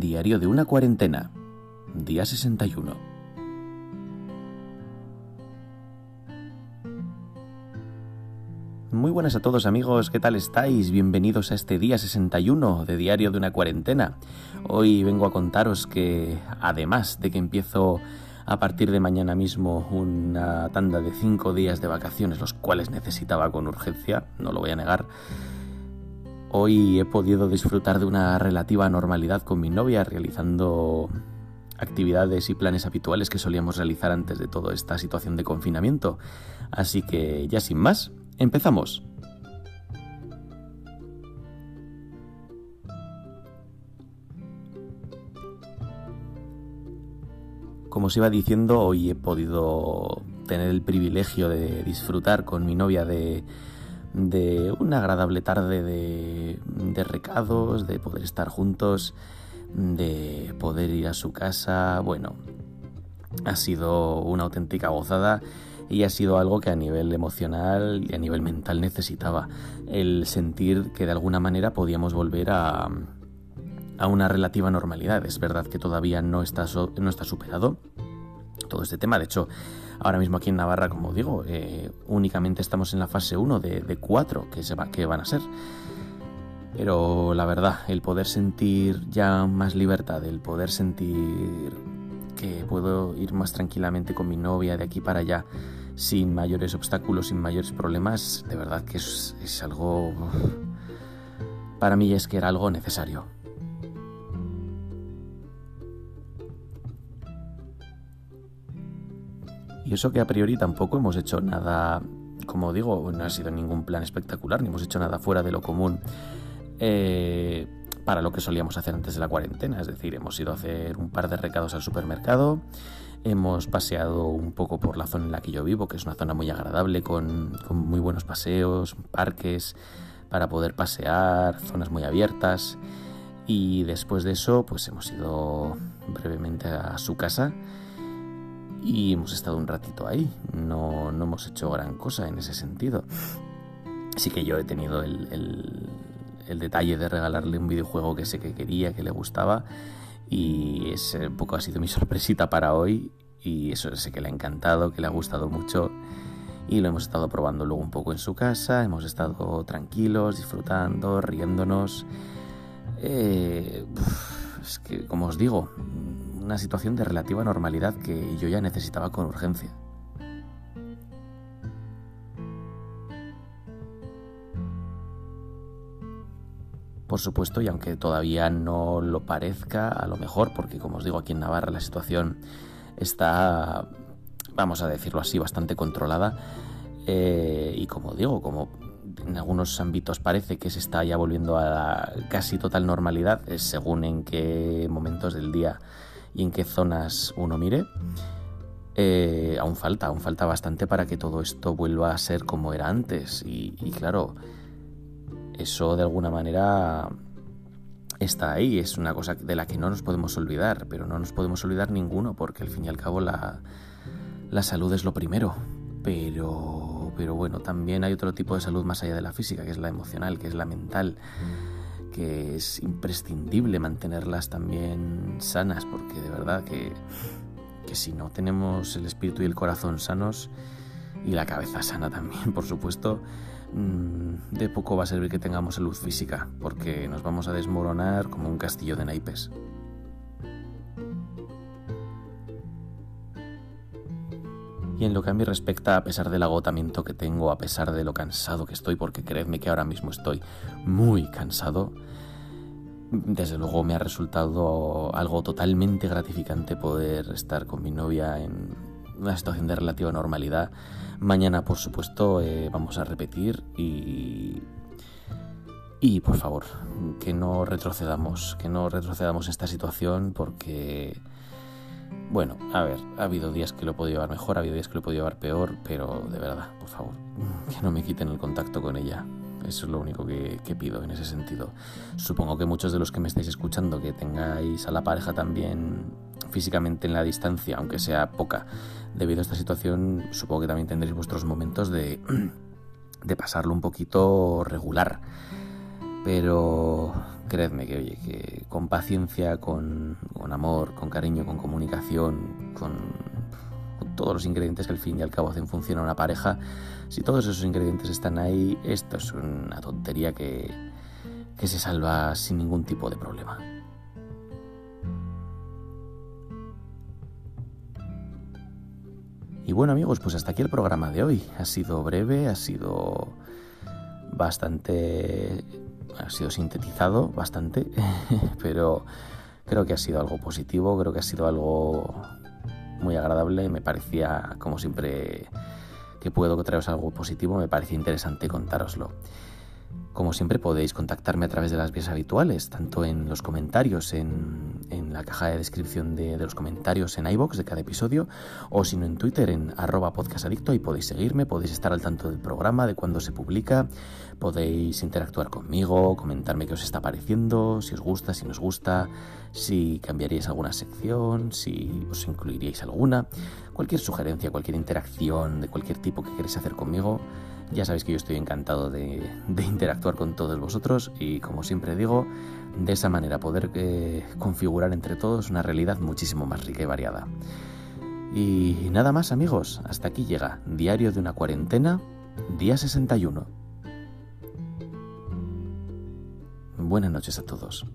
Diario de una cuarentena. Día 61. Muy buenas a todos amigos, ¿qué tal estáis? Bienvenidos a este día 61 de Diario de una cuarentena. Hoy vengo a contaros que además de que empiezo a partir de mañana mismo una tanda de 5 días de vacaciones, los cuales necesitaba con urgencia, no lo voy a negar, Hoy he podido disfrutar de una relativa normalidad con mi novia realizando actividades y planes habituales que solíamos realizar antes de toda esta situación de confinamiento. Así que ya sin más, empezamos. Como os iba diciendo, hoy he podido tener el privilegio de disfrutar con mi novia de de una agradable tarde de, recados, de poder estar juntos, de poder ir a su casa. Bueno, ha sido una auténtica gozada y ha sido algo que a nivel emocional y a nivel mental necesitaba. El sentir que de alguna manera podíamos volver a, a una relativa normalidad. Es verdad que todavía no está, no está superado todo este tema. De hecho, Ahora mismo aquí en Navarra, como digo, eh, únicamente estamos en la fase 1 de, de 4 que, se va, que van a ser. Pero la verdad, el poder sentir ya más libertad, el poder sentir que puedo ir más tranquilamente con mi novia de aquí para allá sin mayores obstáculos, sin mayores problemas, de verdad que es, algo... Para mí es que era algo necesario. Y eso que a priori tampoco hemos hecho nada, como digo, no ha sido ningún plan espectacular, ni hemos hecho nada fuera de lo común eh, para lo que solíamos hacer antes de la cuarentena. Es decir, hemos ido a hacer un par de recados al supermercado, hemos paseado un poco por la zona en la que yo vivo, que es una zona muy agradable, con, muy buenos paseos, parques para poder pasear, zonas muy abiertas. Y después de eso, pues hemos ido brevemente a su casa y hemos estado un ratito ahí. No, no hemos hecho gran cosa en ese sentido. Sí que yo he tenido el, detalle de regalarle un videojuego que sé que quería, que le gustaba y ese un poco ha sido mi sorpresita para hoy y eso sé que le ha encantado, que le ha gustado mucho y lo hemos estado probando luego un poco en su casa, hemos estado tranquilos, disfrutando, riéndonos. Eh, es que, como os digo, una situación de relativa normalidad que yo ya necesitaba con urgencia. Por supuesto, y aunque todavía no lo parezca, a lo mejor, porque como os digo, aquí en Navarra la situación está, vamos a decirlo así, bastante controlada. Eh, y como digo, como en algunos ámbitos parece que se está ya volviendo a la casi total normalidad, según en qué momentos del día y en qué zonas uno mire, eh, aún falta, aún falta bastante para que todo esto vuelva a ser como era antes. Y, claro, eso de alguna manera está ahí, es una cosa de la que no nos podemos olvidar, pero no nos podemos olvidar ninguno porque al fin y al cabo la, la salud es lo primero. Pero, pero bueno, también hay otro tipo de salud más allá de la física, que es la emocional, que es la mental que es imprescindible mantenerlas también sanas, porque de verdad que, que si no tenemos el espíritu y el corazón sanos, y la cabeza sana también, por supuesto, de poco va a servir que tengamos salud física, porque nos vamos a desmoronar como un castillo de naipes. Y en lo que a mí respecta, a pesar del agotamiento que tengo, a pesar de lo cansado que estoy, porque creedme que ahora mismo estoy muy cansado, desde luego me ha resultado algo totalmente gratificante poder estar con mi novia en una situación de relativa normalidad. Mañana, por supuesto, eh, vamos a repetir y... Y por favor, que no retrocedamos, que no retrocedamos esta situación porque bueno, a ver, ha habido días que lo he podido llevar mejor, ha habido días que lo he podido llevar peor, pero de verdad, por favor, que no me quiten el contacto con ella. Eso es lo único que, pido en ese sentido. Supongo que muchos de los que me estáis escuchando, que tengáis a la pareja también físicamente en la distancia, aunque sea poca, debido a esta situación, supongo que también tendréis vuestros momentos de, de pasarlo un poquito regular. Pero creedme que, oye, que con paciencia, con, amor, con cariño, con comunicación, con, todos los ingredientes que al fin y al cabo hacen funcionar una pareja, si todos esos ingredientes están ahí, esto es una tontería que, que se salva sin ningún tipo de problema. Y bueno amigos, pues hasta aquí el programa de hoy. Ha sido breve, ha sido bastante... ha sido sintetizado bastante, pero creo que ha sido algo positivo, creo que ha sido algo muy agradable. Me parecía, como siempre que puedo traeros algo positivo, me parecía interesante contároslo. Como siempre podéis contactarme a través de las vías habituales, tanto en los comentarios, en, la caja de descripción de, los comentarios en iBox de cada episodio, o si no en Twitter en arroba podcastadicto, y podéis seguirme, podéis estar al tanto del programa, de cuándo se publica, podéis interactuar conmigo, comentarme qué os está pareciendo, si os gusta, si no os gusta, si cambiaríais alguna sección, si os incluiríais alguna, cualquier sugerencia, cualquier interacción de cualquier tipo que queréis hacer conmigo ya sabéis que yo estoy encantado de, interactuar con todos vosotros y como siempre digo, de esa manera poder eh, configurar entre todos una realidad muchísimo más rica y variada. Y nada más amigos, hasta aquí llega Diario de una cuarentena, día 61. Buenas noches a todos.